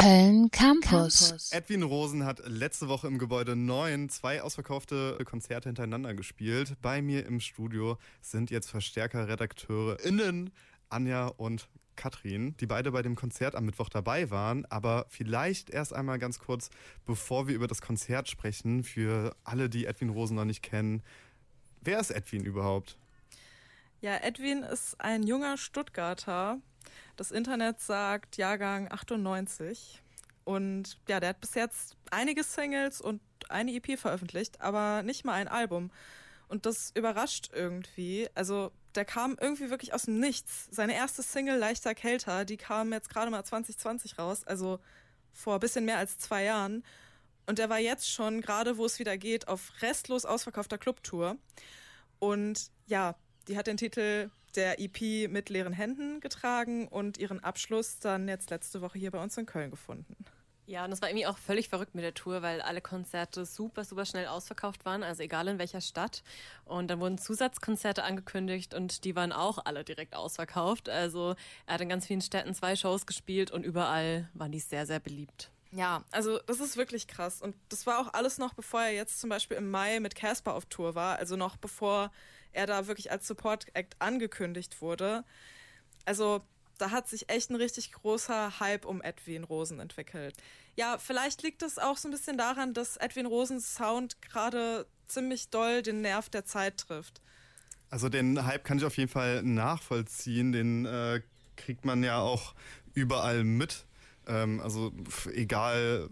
Köln Campus. Edwin Rosen hat letzte Woche im Gebäude 9 zwei ausverkaufte Konzerte hintereinander gespielt. Bei mir im Studio sind jetzt Verstärker-RedakteurInnen Anja und Katrin, die beide bei dem Konzert am Mittwoch dabei waren. Aber vielleicht erst einmal ganz kurz, bevor wir über das Konzert sprechen, für alle, die Edwin Rosen noch nicht kennen. Wer ist Edwin überhaupt? Ja, Edwin ist ein junger Stuttgarter. Das Internet sagt Jahrgang 98. Und ja, der hat bis jetzt einige Singles und eine EP veröffentlicht, aber nicht mal ein Album. Und das überrascht irgendwie. Also der kam irgendwie wirklich aus dem Nichts. Seine erste Single, Leichter Kälter, die kam jetzt gerade mal 2020 raus, also vor ein bisschen mehr als zwei Jahren. Und der war jetzt schon, gerade wo es wieder geht, auf restlos ausverkaufter Clubtour. Und ja, die hat den Titel der EP mit leeren Händen getragen und ihren Abschluss dann jetzt letzte Woche hier bei uns in Köln gefunden. Ja, und das war irgendwie auch völlig verrückt mit der Tour, weil alle Konzerte super, super schnell ausverkauft waren, also egal in welcher Stadt. Und dann wurden Zusatzkonzerte angekündigt und die waren auch alle direkt ausverkauft. Also er hat in ganz vielen Städten zwei Shows gespielt und überall waren die sehr, sehr beliebt. Ja, also das ist wirklich krass. Und das war auch alles noch, bevor er jetzt zum Beispiel im Mai mit Casper auf Tour war. Also noch bevor er da wirklich als Support-Act angekündigt wurde. Also da hat sich echt ein richtig großer Hype um Edwin Rosen entwickelt. Ja, vielleicht liegt es auch so ein bisschen daran, dass Edwin Rosens Sound gerade ziemlich doll den Nerv der Zeit trifft. Also den Hype kann ich auf jeden Fall nachvollziehen. Den äh, kriegt man ja auch überall mit. Ähm, also egal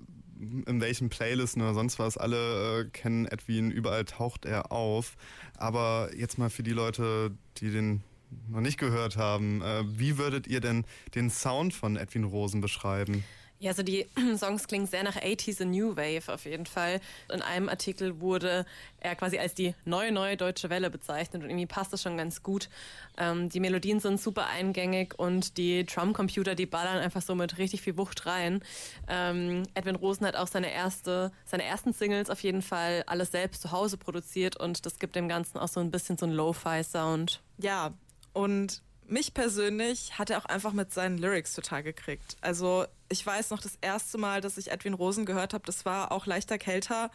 in welchen Playlisten oder sonst was, alle äh, kennen Edwin, überall taucht er auf. Aber jetzt mal für die Leute, die den noch nicht gehört haben, äh, wie würdet ihr denn den Sound von Edwin Rosen beschreiben? Ja, also die Songs klingen sehr nach 80s und New Wave auf jeden Fall. In einem Artikel wurde er quasi als die neue, neue deutsche Welle bezeichnet und irgendwie passt das schon ganz gut. Ähm, die Melodien sind super eingängig und die Drumcomputer, die ballern einfach so mit richtig viel Wucht rein. Ähm, Edwin Rosen hat auch seine erste, seine ersten Singles auf jeden Fall alles selbst zu Hause produziert und das gibt dem Ganzen auch so ein bisschen so einen Lo-Fi-Sound. Ja, und mich persönlich hat er auch einfach mit seinen Lyrics total gekriegt. Also ich weiß noch, das erste Mal, dass ich Edwin Rosen gehört habe, das war auch leichter kälter.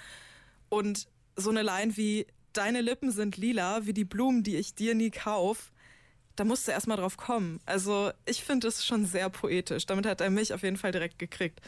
Und so eine Line wie Deine Lippen sind lila, wie die Blumen, die ich dir nie kauf. Da musste er erstmal drauf kommen. Also ich finde es schon sehr poetisch. Damit hat er mich auf jeden Fall direkt gekriegt.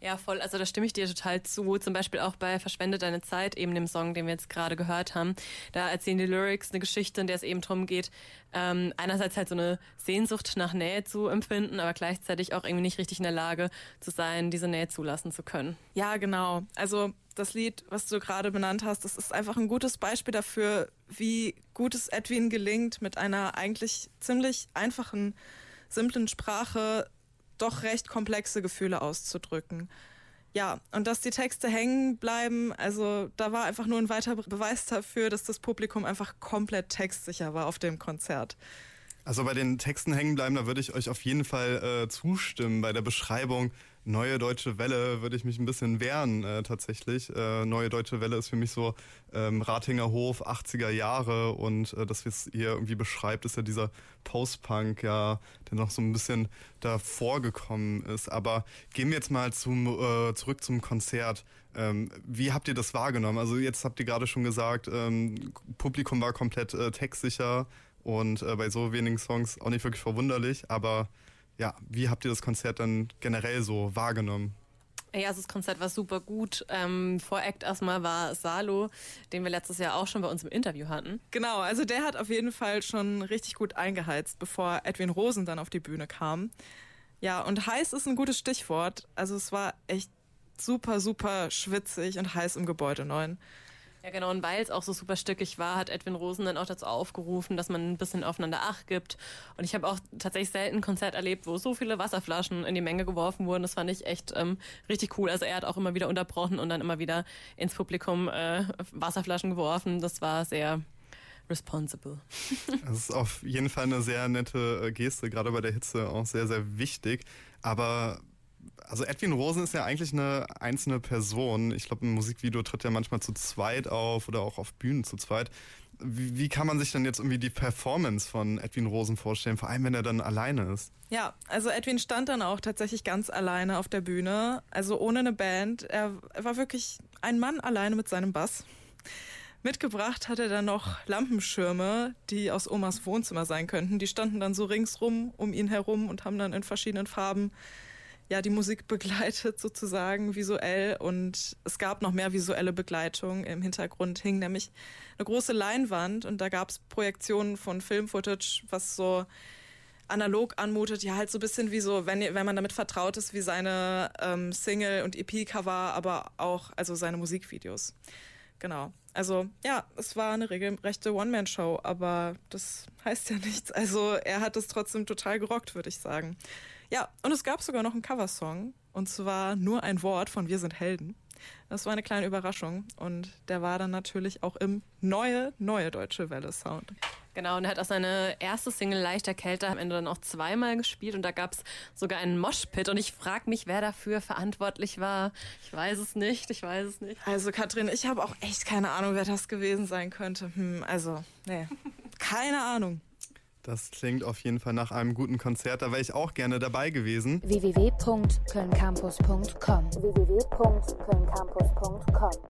Ja, voll. Also da stimme ich dir total zu. Zum Beispiel auch bei Verschwende deine Zeit, eben dem Song, den wir jetzt gerade gehört haben. Da erzählen die Lyrics eine Geschichte, in der es eben darum geht, ähm, einerseits halt so eine Sehnsucht nach Nähe zu empfinden, aber gleichzeitig auch irgendwie nicht richtig in der Lage zu sein, diese Nähe zulassen zu können. Ja, genau. Also das Lied, was du gerade benannt hast, das ist einfach ein gutes Beispiel dafür, wie gut es Edwin gelingt, mit einer eigentlich ziemlich einfachen, simplen Sprache doch recht komplexe Gefühle auszudrücken. Ja, und dass die Texte hängen bleiben, also da war einfach nur ein weiterer Beweis dafür, dass das Publikum einfach komplett textsicher war auf dem Konzert. Also bei den Texten hängen bleiben, da würde ich euch auf jeden Fall äh, zustimmen. Bei der Beschreibung Neue Deutsche Welle würde ich mich ein bisschen wehren äh, tatsächlich. Äh, Neue Deutsche Welle ist für mich so ähm, Ratinger Hof, 80er Jahre und äh, das, was ihr irgendwie beschreibt, ist ja dieser Post-Punk, ja, der noch so ein bisschen davor gekommen ist. Aber gehen wir jetzt mal zum, äh, zurück zum Konzert. Ähm, wie habt ihr das wahrgenommen? Also jetzt habt ihr gerade schon gesagt, ähm, Publikum war komplett äh, textsicher und äh, bei so wenigen Songs auch nicht wirklich verwunderlich, aber ja, wie habt ihr das Konzert dann generell so wahrgenommen? Ja, also das Konzert war super gut. Ähm, vor Act erstmal war Salo, den wir letztes Jahr auch schon bei uns im Interview hatten. Genau, also der hat auf jeden Fall schon richtig gut eingeheizt, bevor Edwin Rosen dann auf die Bühne kam. Ja, und heiß ist ein gutes Stichwort. Also es war echt super, super schwitzig und heiß im Gebäude 9. Ja, genau. Und weil es auch so super stückig war, hat Edwin Rosen dann auch dazu aufgerufen, dass man ein bisschen aufeinander Acht gibt. Und ich habe auch tatsächlich selten ein Konzert erlebt, wo so viele Wasserflaschen in die Menge geworfen wurden. Das fand ich echt ähm, richtig cool. Also er hat auch immer wieder unterbrochen und dann immer wieder ins Publikum äh, Wasserflaschen geworfen. Das war sehr responsible. Das ist auf jeden Fall eine sehr nette äh, Geste, gerade bei der Hitze auch sehr, sehr wichtig. Aber also Edwin Rosen ist ja eigentlich eine einzelne Person. Ich glaube, im Musikvideo tritt er manchmal zu zweit auf oder auch auf Bühnen zu zweit. wie, wie, kann man sich denn jetzt irgendwie die Performance von Edwin Rosen vorstellen, vor allem wenn er dann alleine ist? Ja, also Edwin stand dann auch tatsächlich ganz alleine auf der Bühne, also ohne eine Band. Er, er war wirklich ein Mann alleine mit seinem Bass. Mitgebracht hat er dann noch Lampenschirme, die aus Omas Wohnzimmer sein könnten. Die standen dann so ringsrum um ihn herum und haben dann in verschiedenen Farben ja die Musik begleitet sozusagen visuell und es gab noch mehr visuelle Begleitung. Im Hintergrund hing nämlich eine große Leinwand und da gab es Projektionen von Filmfootage, was so analog anmutet, ja halt so ein bisschen wie so, wenn, wenn man damit vertraut ist, wie seine ähm, Single- und EP-Cover, aber auch also seine Musikvideos. Genau. Also ja, es war eine regelrechte One-Man-Show, aber das heißt ja nichts. Also er hat es trotzdem total gerockt, würde ich sagen. Ja, und es gab sogar noch einen Coversong, und zwar nur ein Wort von Wir sind Helden. Das war eine kleine Überraschung und der war dann natürlich auch im neue, neue Deutsche Welle Sound. Genau, und er hat auch seine erste Single Leichter Kälte am Ende dann auch zweimal gespielt und da gab es sogar einen Moshpit und ich frage mich, wer dafür verantwortlich war. Ich weiß es nicht, ich weiß es nicht. Also Katrin, ich habe auch echt keine Ahnung, wer das gewesen sein könnte. Hm, also, nee, keine Ahnung. Das klingt auf jeden Fall nach einem guten Konzert. Da wäre ich auch gerne dabei gewesen. www.kölncampus.com www